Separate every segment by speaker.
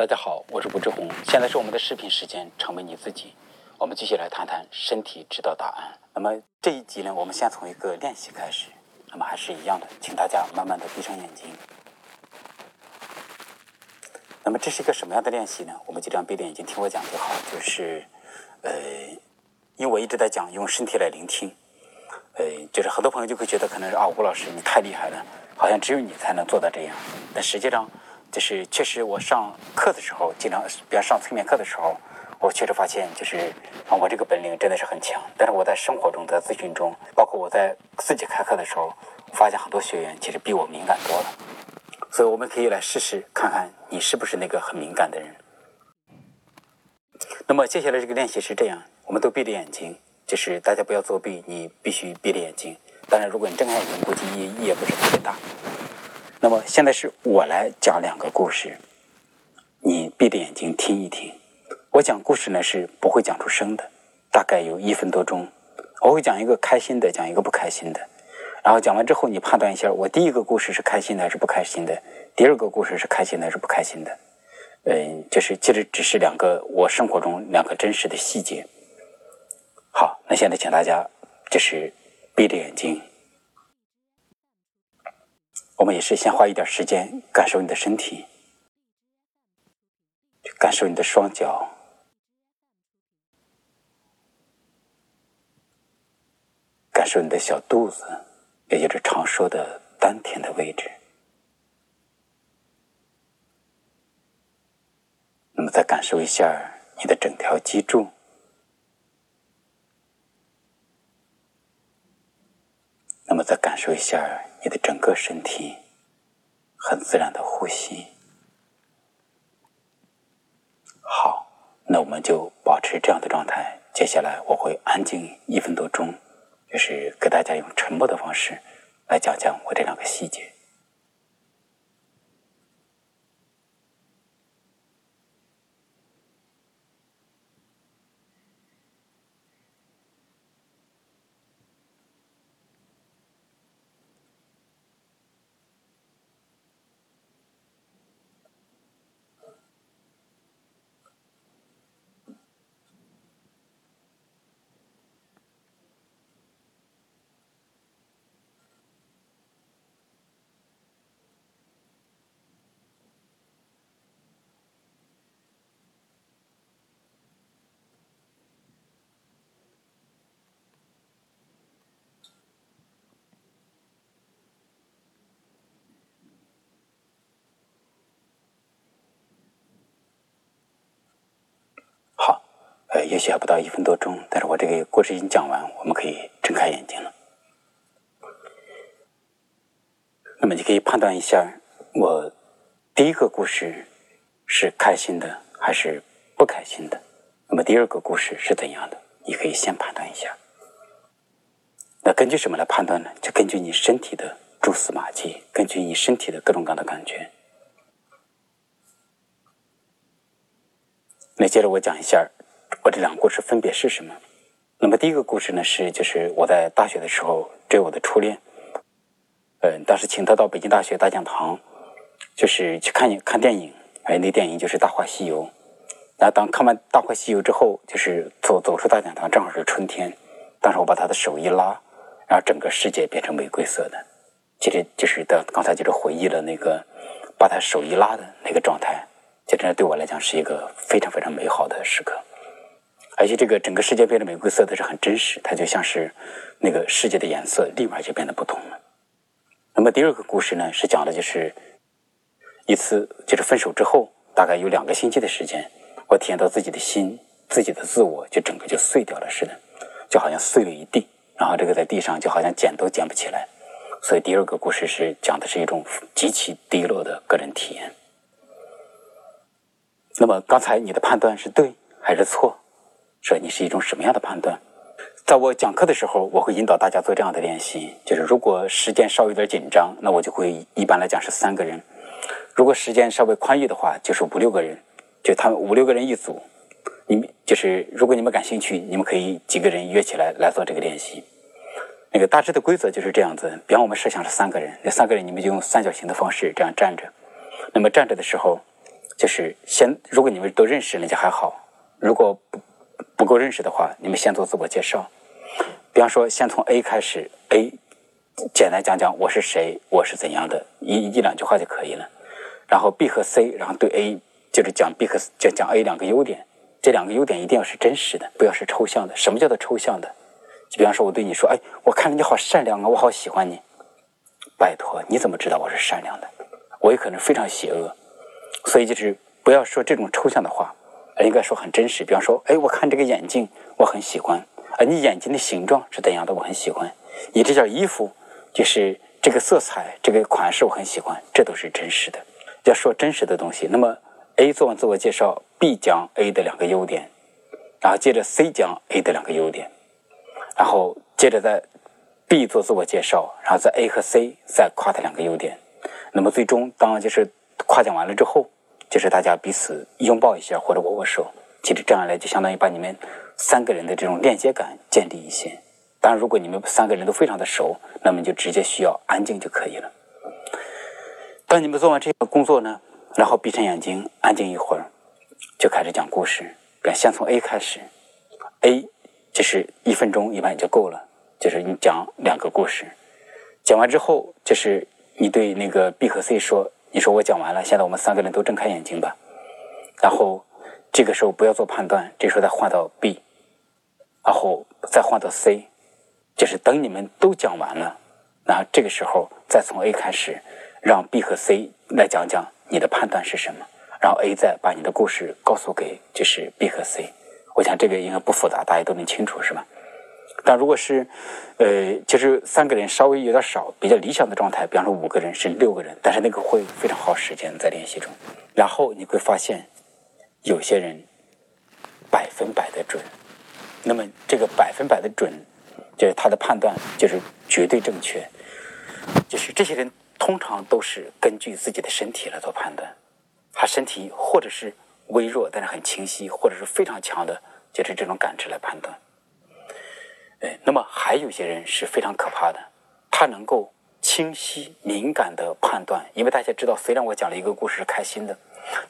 Speaker 1: 大家好，我是吴志红，现在是我们的视频时间，成为你自己。我们继续来谈谈身体知道答案。那么这一集呢，我们先从一个练习开始。那么还是一样的，请大家慢慢的闭上眼睛。那么这是一个什么样的练习呢？我们就这样闭着眼睛听我讲就好。就是，呃，因为我一直在讲用身体来聆听，呃，就是很多朋友就会觉得可能是啊，吴老师你太厉害了，好像只有你才能做到这样。但实际上，就是确实我上课的时候，经常比方上催眠课的时候，我确实发现就是，我这个本领真的是很强。但是我在生活中，在咨询中，包括我在自己开课的时候，发现很多学员其实比我敏感多了。所以我们可以来试试看看你是不是那个很敏感的人。那么接下来这个练习是这样，我们都闭着眼睛，就是大家不要作弊，你必须闭着眼睛。当然，如果你睁开眼睛，估计意义也不是特别大。那么现在是我来讲两个故事，你闭着眼睛听一听。我讲故事呢是不会讲出声的，大概有一分多钟。我会讲一个开心的，讲一个不开心的。然后讲完之后，你判断一下，我第一个故事是开心的还是不开心的？第二个故事是开心的还是不开心的？嗯，就是其实只是两个我生活中两个真实的细节。好，那现在请大家就是闭着眼睛，我们也是先花一点时间感受你的身体，感受你的双脚，感受你的小肚子。也就是常说的丹田的位置，那么再感受一下你的整条脊柱，那么再感受一下你的整个身体，很自然的呼吸。好，那我们就保持这样的状态。接下来我会安静一分多钟。就是给大家用沉默的方式来讲讲我这两个细节。也许还不到一分多钟，但是我这个故事已经讲完，我们可以睁开眼睛了。那么你可以判断一下，我第一个故事是开心的还是不开心的？那么第二个故事是怎样的？你可以先判断一下。那根据什么来判断呢？就根据你身体的蛛丝马迹，根据你身体的各种各样的感觉。那接着我讲一下。我这两个故事分别是什么？那么第一个故事呢，是就是我在大学的时候追我的初恋，嗯，当时请他到北京大学大讲堂，就是去看看电影，哎，那电影就是《大话西游》。那当看完《大话西游》之后，就是走走出大讲堂，正好是春天，当时我把他的手一拉，然后整个世界变成玫瑰色的。其实就是的，刚才就是回忆了那个把他手一拉的那个状态，就这真的对我来讲是一个非常非常美好的时刻。而且这个整个世界变得玫瑰色的是很真实，它就像是那个世界的颜色立马就变得不同了。那么第二个故事呢，是讲的就是一次就是分手之后，大概有两个星期的时间，我体验到自己的心、自己的自我就整个就碎掉了似的，就好像碎了一地，然后这个在地上就好像捡都捡不起来。所以第二个故事是讲的是一种极其低落的个人体验。那么刚才你的判断是对还是错？说你是一种什么样的判断？在我讲课的时候，我会引导大家做这样的练习：就是如果时间稍微有点紧张，那我就会一般来讲是三个人；如果时间稍微宽裕的话，就是五六个人，就他们五六个人一组。你们就是如果你们感兴趣，你们可以几个人约起来来做这个练习。那个大致的规则就是这样子：比方我们设想是三个人，那三个人你们就用三角形的方式这样站着。那么站着的时候，就是先，如果你们都认识人家还好，如果不不够认识的话，你们先做自我介绍。比方说，先从 A 开始，A 简单讲讲我是谁，我是怎样的，一一两句话就可以了。然后 B 和 C，然后对 A 就是讲 B 和讲讲 A 两个优点，这两个优点一定要是真实的，不要是抽象的。什么叫做抽象的？就比方说，我对你说，哎，我看着你好善良啊，我好喜欢你。拜托，你怎么知道我是善良的？我也可能非常邪恶。所以就是不要说这种抽象的话，应该说很真实。比方说，哎，我看这个眼镜，我很喜欢。啊，你眼睛的形状是怎样的？我很喜欢。你这件衣服，就是这个色彩、这个款式，我很喜欢。这都是真实的。要说真实的东西，那么 A 做完自我介绍，B 讲 A 的两个优点，然后接着 C 讲 A 的两个优点。然后接着在 B 做自我介绍，然后在 A 和 C 再夸他两个优点。那么最终当就是夸奖完了之后，就是大家彼此拥抱一下或者握握手。其实这样来就相当于把你们三个人的这种链接感建立一些。当然，如果你们三个人都非常的熟，那么就直接需要安静就可以了。当你们做完这个工作呢，然后闭上眼睛，安静一会儿，就开始讲故事。先从 A 开始，A。就是一分钟一般也就够了，就是你讲两个故事，讲完之后，就是你对那个 B 和 C 说：“你说我讲完了，现在我们三个人都睁开眼睛吧。”然后这个时候不要做判断，这时候再换到 B，然后再换到 C，就是等你们都讲完了，然后这个时候再从 A 开始，让 B 和 C 来讲讲你的判断是什么，然后 A 再把你的故事告诉给就是 B 和 C。我想这个应该不复杂，大家都能清楚，是吧？但如果是，呃，就是三个人稍微有点少，比较理想的状态，比方说五个人是六个人，但是那个会非常耗时间在练习中。然后你会发现，有些人百分百的准，那么这个百分百的准，就是他的判断就是绝对正确。就是这些人通常都是根据自己的身体来做判断，他身体或者是。微弱但是很清晰，或者是非常强的，就是这种感知来判断。哎，那么还有些人是非常可怕的，他能够清晰敏感的判断。因为大家知道，虽然我讲了一个故事是开心的，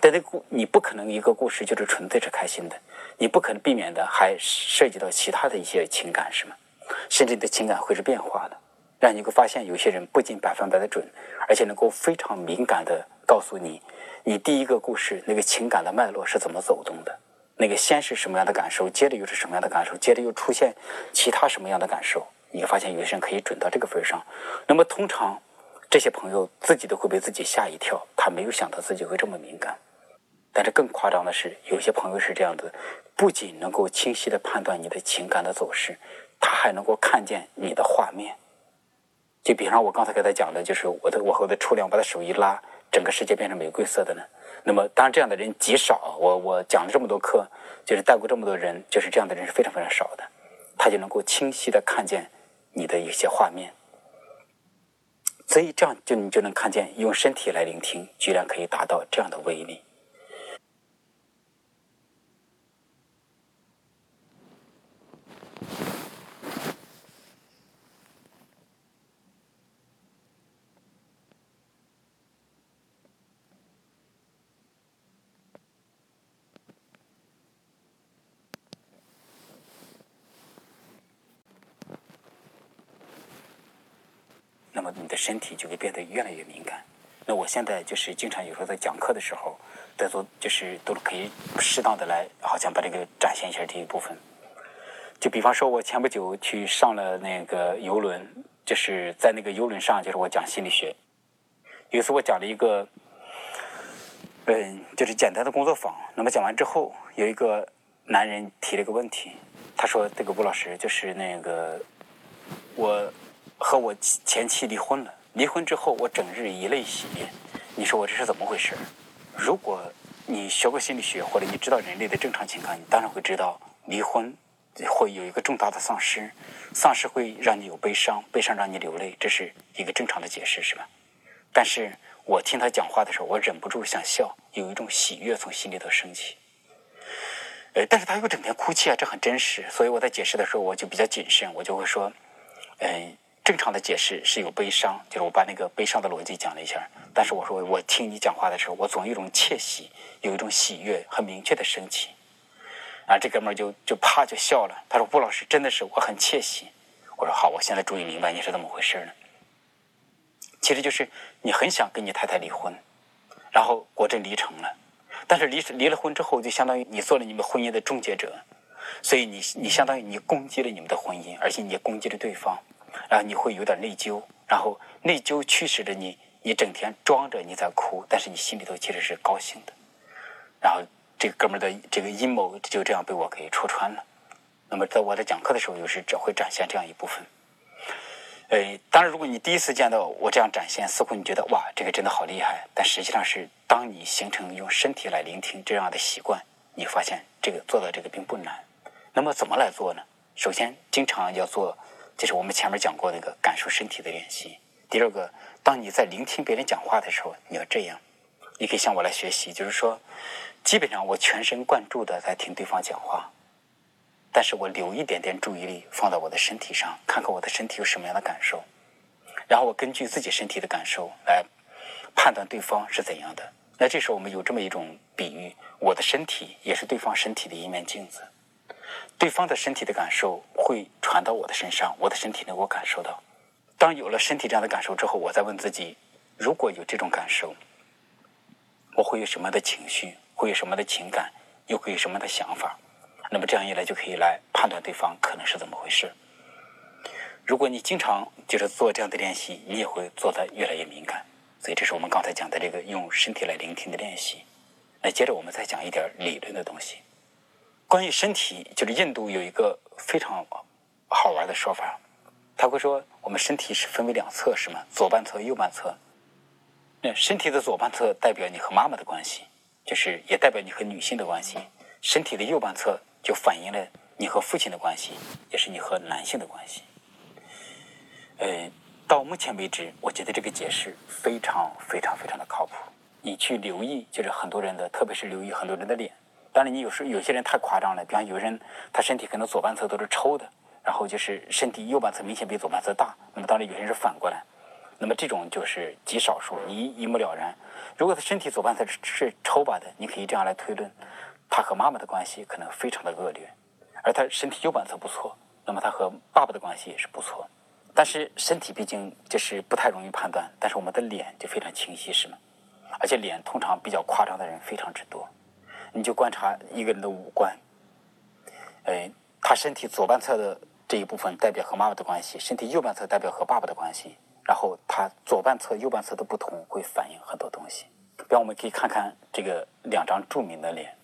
Speaker 1: 但那故你不可能一个故事就是纯粹是开心的，你不可能避免的还涉及到其他的一些情感，是吗？甚至你的情感会是变化的，让你会发现有些人不仅百分百的准，而且能够非常敏感的告诉你。你第一个故事那个情感的脉络是怎么走动的？那个先是什么样的感受，接着又是什么样的感受，接着又出现其他什么样的感受？你会发现有些人可以准到这个份上。那么通常这些朋友自己都会被自己吓一跳，他没有想到自己会这么敏感。但是更夸张的是，有些朋友是这样的，不仅能够清晰的判断你的情感的走势，他还能够看见你的画面。就比方我刚才给他讲的，就是我的我和我的初恋，我把他手一拉。整个世界变成玫瑰色的呢？那么，当然这样的人极少。我我讲了这么多课，就是带过这么多人，就是这样的人是非常非常少的。他就能够清晰的看见你的一些画面，所以这样就你就能看见，用身体来聆听，居然可以达到这样的威力。那么你的身体就会变得越来越敏感。那我现在就是经常有时候在讲课的时候，在做就是都可以适当的来，好像把这个展现一下这一部分。就比方说，我前不久去上了那个游轮，就是在那个游轮上，就是我讲心理学。有一次我讲了一个，嗯，就是简单的工作坊。那么讲完之后，有一个男人提了一个问题，他说：“这个吴老师，就是那个我。”和我前妻离婚了，离婚之后我整日以泪洗面。你说我这是怎么回事？如果你学过心理学，或者你知道人类的正常情感，你当然会知道，离婚会有一个重大的丧失，丧失会让你有悲伤，悲伤让你流泪，这是一个正常的解释，是吧？但是我听他讲话的时候，我忍不住想笑，有一种喜悦从心里头升起。呃，但是他又整天哭泣啊，这很真实。所以我在解释的时候，我就比较谨慎，我就会说，嗯。正常的解释是有悲伤，就是我把那个悲伤的逻辑讲了一下。但是我说我听你讲话的时候，我总有一种窃喜，有一种喜悦，很明确的升起。啊，这哥们儿就就啪就笑了，他说：“吴老师真的是我很窃喜。”我说：“好，我现在终于明白你是怎么回事了。其实就是你很想跟你太太离婚，然后果真离成了，但是离离了婚之后，就相当于你做了你们婚姻的终结者。”所以你你相当于你攻击了你们的婚姻，而且你也攻击了对方，然后你会有点内疚，然后内疚驱使着你，你整天装着你在哭，但是你心里头其实是高兴的。然后这个哥们的这个阴谋就这样被我给戳穿了。那么在我在讲课的时候，有时只会展现这样一部分。呃，当然，如果你第一次见到我这样展现，似乎你觉得哇，这个真的好厉害，但实际上是当你形成用身体来聆听这样的习惯，你发现这个做到这个并不难。那么怎么来做呢？首先，经常要做，就是我们前面讲过那个感受身体的练习。第二个，当你在聆听别人讲话的时候，你要这样，你可以向我来学习，就是说，基本上我全神贯注的在听对方讲话，但是我留一点点注意力放到我的身体上，看看我的身体有什么样的感受，然后我根据自己身体的感受来判断对方是怎样的。那这时候我们有这么一种比喻，我的身体也是对方身体的一面镜子。对方的身体的感受会传到我的身上，我的身体能够感受到。当有了身体这样的感受之后，我再问自己：如果有这种感受，我会有什么样的情绪？会有什么样的情感？又会有什么样的想法？那么这样一来，就可以来判断对方可能是怎么回事。如果你经常就是做这样的练习，你也会做的越来越敏感。所以，这是我们刚才讲的这个用身体来聆听的练习。那接着我们再讲一点理论的东西。关于身体，就是印度有一个非常好玩的说法，他会说我们身体是分为两侧，是吗？左半侧、右半侧。那身体的左半侧代表你和妈妈的关系，就是也代表你和女性的关系；身体的右半侧就反映了你和父亲的关系，也是你和男性的关系。呃，到目前为止，我觉得这个解释非常非常非常的靠谱。你去留意，就是很多人的，特别是留意很多人的脸。当然，你有时候有些人太夸张了，比方有人他身体可能左半侧都是抽的，然后就是身体右半侧明显比左半侧大。那么当然有些人是反过来，那么这种就是极少数，你一目了然。如果他身体左半侧是抽吧的，你可以这样来推论，他和妈妈的关系可能非常的恶劣，而他身体右半侧不错，那么他和爸爸的关系也是不错。但是身体毕竟就是不太容易判断，但是我们的脸就非常清晰，是吗？而且脸通常比较夸张的人非常之多。你就观察一个人的五官，哎，他身体左半侧的这一部分代表和妈妈的关系，身体右半侧代表和爸爸的关系，然后他左半侧、右半侧的不同会反映很多东西。比方我们可以看看这个两张著名的脸，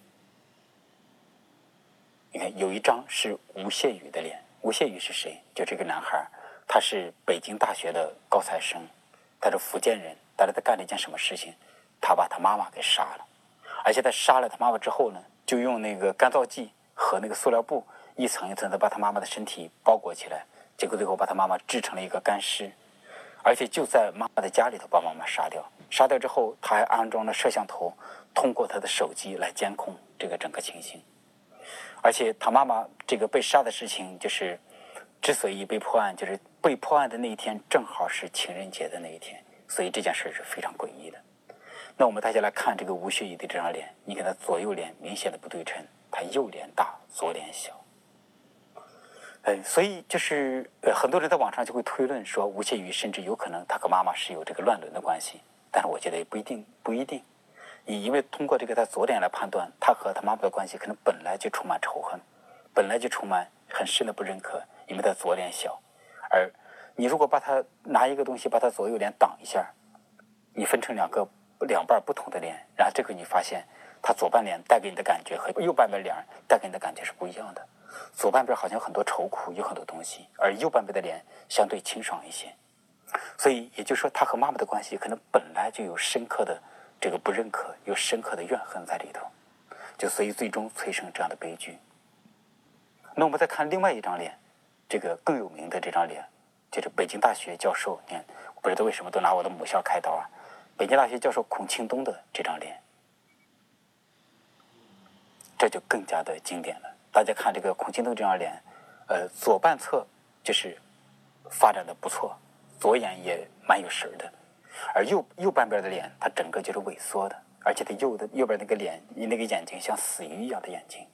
Speaker 1: 你看有一张是吴谢宇的脸，吴谢宇是谁？就这个男孩，他是北京大学的高材生，他是福建人，但是他干了一件什么事情？他把他妈妈给杀了。而且他杀了他妈妈之后呢，就用那个干燥剂和那个塑料布一层一层的把他妈妈的身体包裹起来，结果最后把他妈妈制成了一个干尸，而且就在妈妈的家里头把妈妈杀掉。杀掉之后，他还安装了摄像头，通过他的手机来监控这个整个情形。而且他妈妈这个被杀的事情，就是之所以被破案，就是被破案的那一天正好是情人节的那一天，所以这件事是非常诡异的。那我们大家来看这个吴雪宇的这张脸，你看他左右脸明显的不对称，他右脸大，左脸小。嗯，所以就是呃，很多人在网上就会推论说，吴谢宇甚至有可能他和妈妈是有这个乱伦的关系，但是我觉得也不一定，不一定。你因为通过这个他左脸来判断，他和他妈妈的关系可能本来就充满仇恨，本来就充满很深的不认可，因为他左脸小。而你如果把他拿一个东西把他左右脸挡一下，你分成两个。两半不同的脸，然后这个你发现，他左半脸带给你的感觉和右半边脸带给你的感觉是不一样的。左半边好像很多愁苦，有很多东西，而右半边的脸相对清爽一些。所以也就是说，他和妈妈的关系可能本来就有深刻的这个不认可，有深刻的怨恨在里头，就所以最终催生这样的悲剧。那我们再看另外一张脸，这个更有名的这张脸，就是北京大学教授。你看，不知道为什么都拿我的母校开刀啊？北京大学教授孔庆东的这张脸，这就更加的经典了。大家看这个孔庆东这张脸，呃，左半侧就是发展的不错，左眼也蛮有神的，而右右半边的脸，它整个就是萎缩的，而且它右的右边那个脸，你那个眼睛像死鱼一样的眼睛。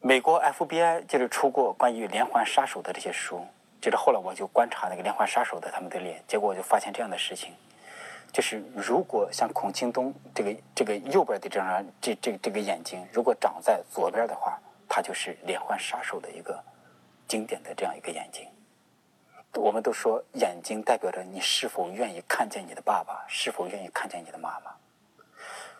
Speaker 1: 美国 FBI 就是出过关于连环杀手的这些书，就是后来我就观察那个连环杀手的他们的脸，结果我就发现这样的事情，就是如果像孔庆东这个这个右边的这张这这这个眼睛，如果长在左边的话，他就是连环杀手的一个经典的这样一个眼睛。我们都说眼睛代表着你是否愿意看见你的爸爸，是否愿意看见你的妈妈。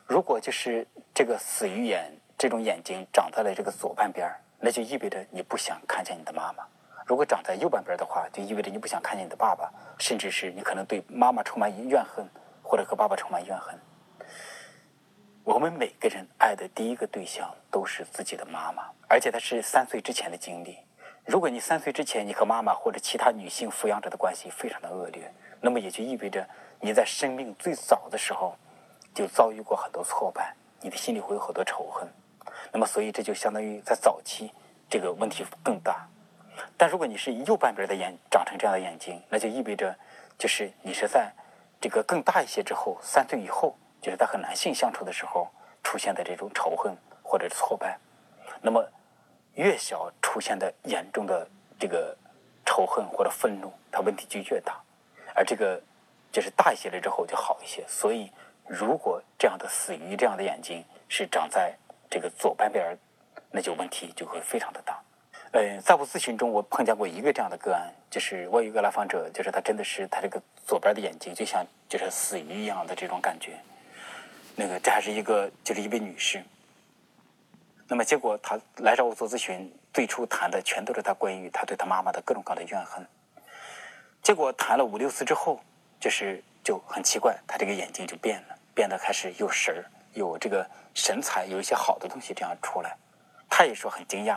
Speaker 1: 如果就是这个死鱼眼。这种眼睛长在了这个左半边那就意味着你不想看见你的妈妈；如果长在右半边的话，就意味着你不想看见你的爸爸，甚至是你可能对妈妈充满怨恨，或者和爸爸充满怨恨。我们每个人爱的第一个对象都是自己的妈妈，而且它是三岁之前的经历。如果你三岁之前你和妈妈或者其他女性抚养者的关系非常的恶劣，那么也就意味着你在生命最早的时候就遭遇过很多挫败，你的心里会有很多仇恨。那么，所以这就相当于在早期这个问题更大。但如果你是右半边的眼长成这样的眼睛，那就意味着就是你是在这个更大一些之后，三岁以后，就是他和男性相处的时候出现的这种仇恨或者挫败。那么越小出现的严重的这个仇恨或者愤怒，它问题就越大。而这个就是大一些了之后就好一些。所以，如果这样的死鱼这样的眼睛是长在这个左半边那就问题就会非常的大。呃，在我咨询中，我碰见过一个这样的个案，就是我有一个来访者，就是他真的是他这个左边的眼睛就像就是死鱼一样的这种感觉。那个这还是一个就是一位女士。那么结果她来找我做咨询，最初谈的全都是她关于她对她妈妈的各种各样的怨恨。结果谈了五六次之后，就是就很奇怪，她这个眼睛就变了，变得开始有神儿。有这个神采，有一些好的东西这样出来，他也说很惊讶，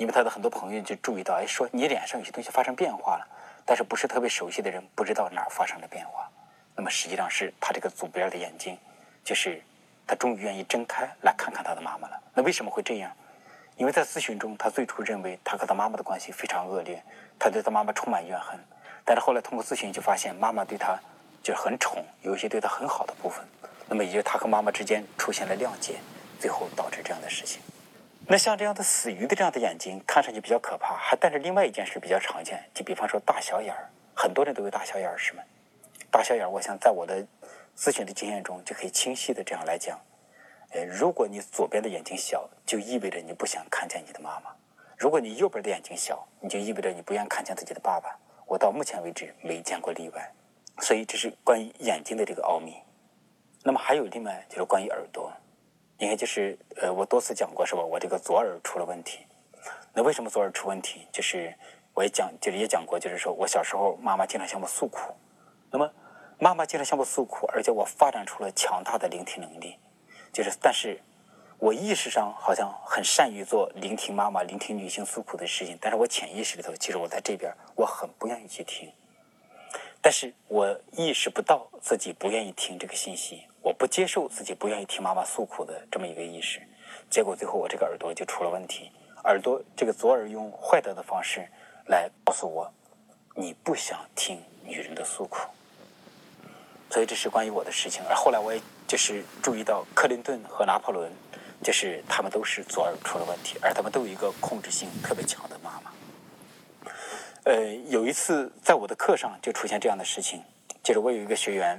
Speaker 1: 因为他的很多朋友就注意到，哎，说你脸上有些东西发生变化了，但是不是特别熟悉的人不知道哪儿发生了变化。那么实际上是他这个左边的眼睛，就是他终于愿意睁开来看看他的妈妈了。那为什么会这样？因为在咨询中，他最初认为他和他妈妈的关系非常恶劣，他对他妈妈充满怨恨，但是后来通过咨询就发现，妈妈对他就是很宠，有一些对他很好的部分。那么也就他和妈妈之间出现了谅解，最后导致这样的事情。那像这样的死鱼的这样的眼睛，看上去比较可怕。还带着另外一件事比较常见，就比方说大小眼儿，很多人都有大小眼儿，是吗？大小眼儿，我想在我的咨询的经验中就可以清晰的这样来讲。呃，如果你左边的眼睛小，就意味着你不想看见你的妈妈；如果你右边的眼睛小，你就意味着你不愿看见自己的爸爸。我到目前为止没见过例外，所以这是关于眼睛的这个奥秘。那么还有另外就是关于耳朵，应该就是呃，我多次讲过是吧？我这个左耳出了问题。那为什么左耳出问题？就是我也讲，就是也讲过，就是说我小时候妈妈经常向我诉苦。那么妈妈经常向我诉苦，而且我发展出了强大的聆听能力。就是，但是我意识上好像很善于做聆听妈妈、聆听女性诉苦的事情，但是我潜意识里头，其实我在这边我很不愿意去听。但是我意识不到自己不愿意听这个信息。我不接受自己不愿意听妈妈诉苦的这么一个意识，结果最后我这个耳朵就出了问题。耳朵这个左耳用坏掉的方式来告诉我，你不想听女人的诉苦。所以这是关于我的事情。而后来我也就是注意到，克林顿和拿破仑，就是他们都是左耳出了问题，而他们都有一个控制性特别强的妈妈。呃，有一次在我的课上就出现这样的事情，就是我有一个学员。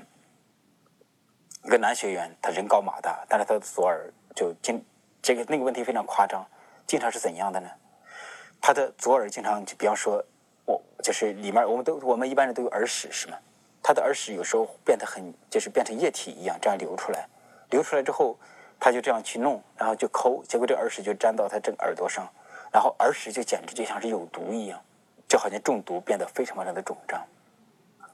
Speaker 1: 一个男学员，他人高马大，但是他的左耳就经这个那个问题非常夸张，经常是怎样的呢？他的左耳经常就比方说，我就是里面我们都我们一般人都有耳屎是吗？他的耳屎有时候变得很就是变成液体一样这样流出来，流出来之后他就这样去弄，然后就抠，结果这耳屎就粘到他这个耳朵上，然后耳屎就简直就像是有毒一样，就好像中毒变得非常非常的肿胀。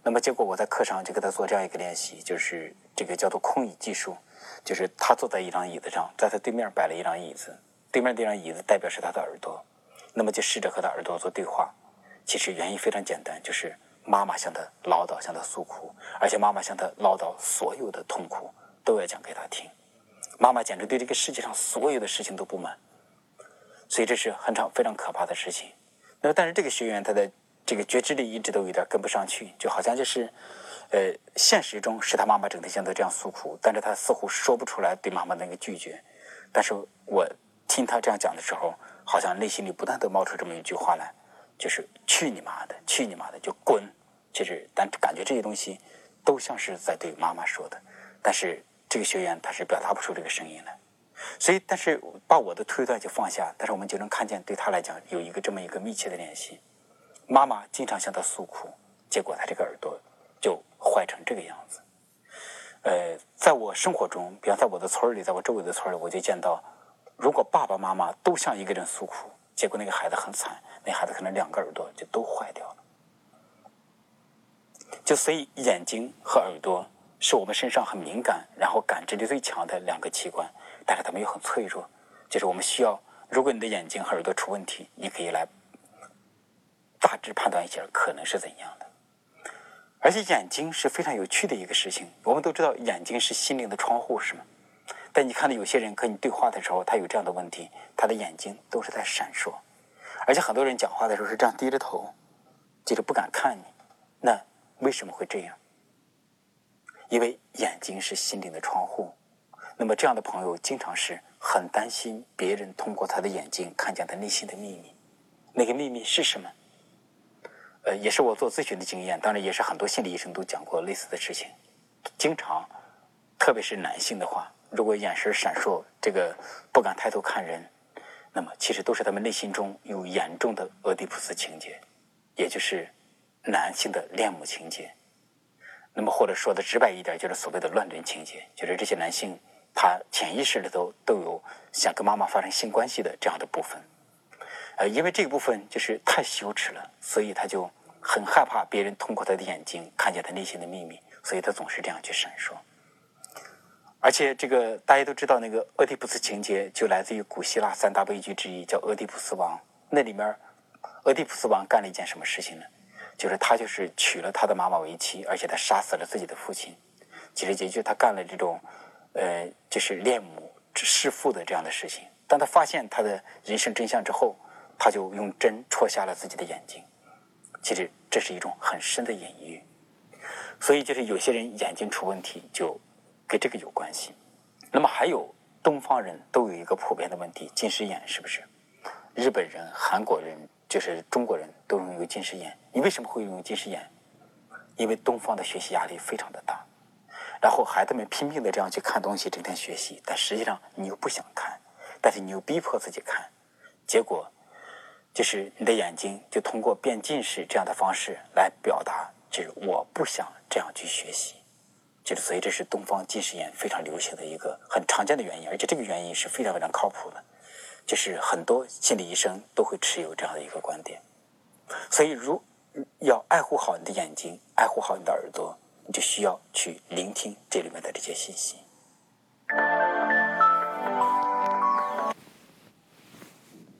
Speaker 1: 那么结果我在课上就给他做这样一个练习，就是这个叫做空椅技术，就是他坐在一张椅子上，在他对面摆了一张椅子，对面这张椅子代表是他的耳朵，那么就试着和他耳朵做对话。其实原因非常简单，就是妈妈向他唠叨，向他诉苦，而且妈妈向他唠叨所有的痛苦都要讲给他听。妈妈简直对这个世界上所有的事情都不满，所以这是很常非常可怕的事情。那么但是这个学员他的。这个觉知力一直都有点跟不上去，就好像就是，呃，现实中是他妈妈整天像他这样诉苦，但是他似乎说不出来对妈妈的那个拒绝。但是我听他这样讲的时候，好像内心里不断的冒出这么一句话来，就是“去你妈的，去你妈的，就滚”。其实，但感觉这些东西都像是在对妈妈说的，但是这个学员他是表达不出这个声音来。所以，但是把我的推断就放下，但是我们就能看见，对他来讲有一个这么一个密切的联系。妈妈经常向他诉苦，结果他这个耳朵就坏成这个样子。呃，在我生活中，比方在我的村里，在我周围的村里，我就见到，如果爸爸妈妈都向一个人诉苦，结果那个孩子很惨，那孩子可能两个耳朵就都坏掉了。就所以，眼睛和耳朵是我们身上很敏感，然后感知力最强的两个器官。但是他们又很脆弱，就是我们需要。如果你的眼睛和耳朵出问题，你可以来大致判断一下可能是怎样的。而且眼睛是非常有趣的一个事情。我们都知道眼睛是心灵的窗户，是吗？但你看到有些人跟你对话的时候，他有这样的问题，他的眼睛都是在闪烁，而且很多人讲话的时候是这样低着头，就是不敢看你。那为什么会这样？因为眼睛是心灵的窗户。那么这样的朋友经常是很担心别人通过他的眼睛看见他内心的秘密，那个秘密是什么？呃，也是我做咨询的经验，当然也是很多心理医生都讲过类似的事情。经常，特别是男性的话，如果眼神闪烁，这个不敢抬头看人，那么其实都是他们内心中有严重的俄狄浦斯情节，也就是男性的恋母情节。那么或者说的直白一点，就是所谓的乱伦情节，就是这些男性。他潜意识里头都有想跟妈妈发生性关系的这样的部分，呃，因为这个部分就是太羞耻了，所以他就很害怕别人通过他的眼睛看见他内心的秘密，所以他总是这样去闪烁。而且这个大家都知道，那个俄狄浦斯情节就来自于古希腊三大悲剧之一，叫《俄狄浦斯王》。那里面，俄狄浦斯王干了一件什么事情呢？就是他就是娶了他的妈妈为妻，而且他杀死了自己的父亲。其实也就是他干了这种。呃，就是恋母弑父的这样的事情。当他发现他的人生真相之后，他就用针戳瞎了自己的眼睛。其实这是一种很深的隐喻。所以，就是有些人眼睛出问题，就跟这个有关系。那么，还有东方人都有一个普遍的问题——近视眼，是不是？日本人、韩国人，就是中国人都拥有近视眼。你为什么会拥有近视眼？因为东方的学习压力非常的大。然后孩子们拼命的这样去看东西，整天学习，但实际上你又不想看，但是你又逼迫自己看，结果就是你的眼睛就通过变近视这样的方式来表达，就是我不想这样去学习，就是所以这是东方近视眼非常流行的一个很常见的原因，而且这个原因是非常非常靠谱的，就是很多心理医生都会持有这样的一个观点，所以如要爱护好你的眼睛，爱护好你的耳朵。你就需要去聆听这里面的这些信息。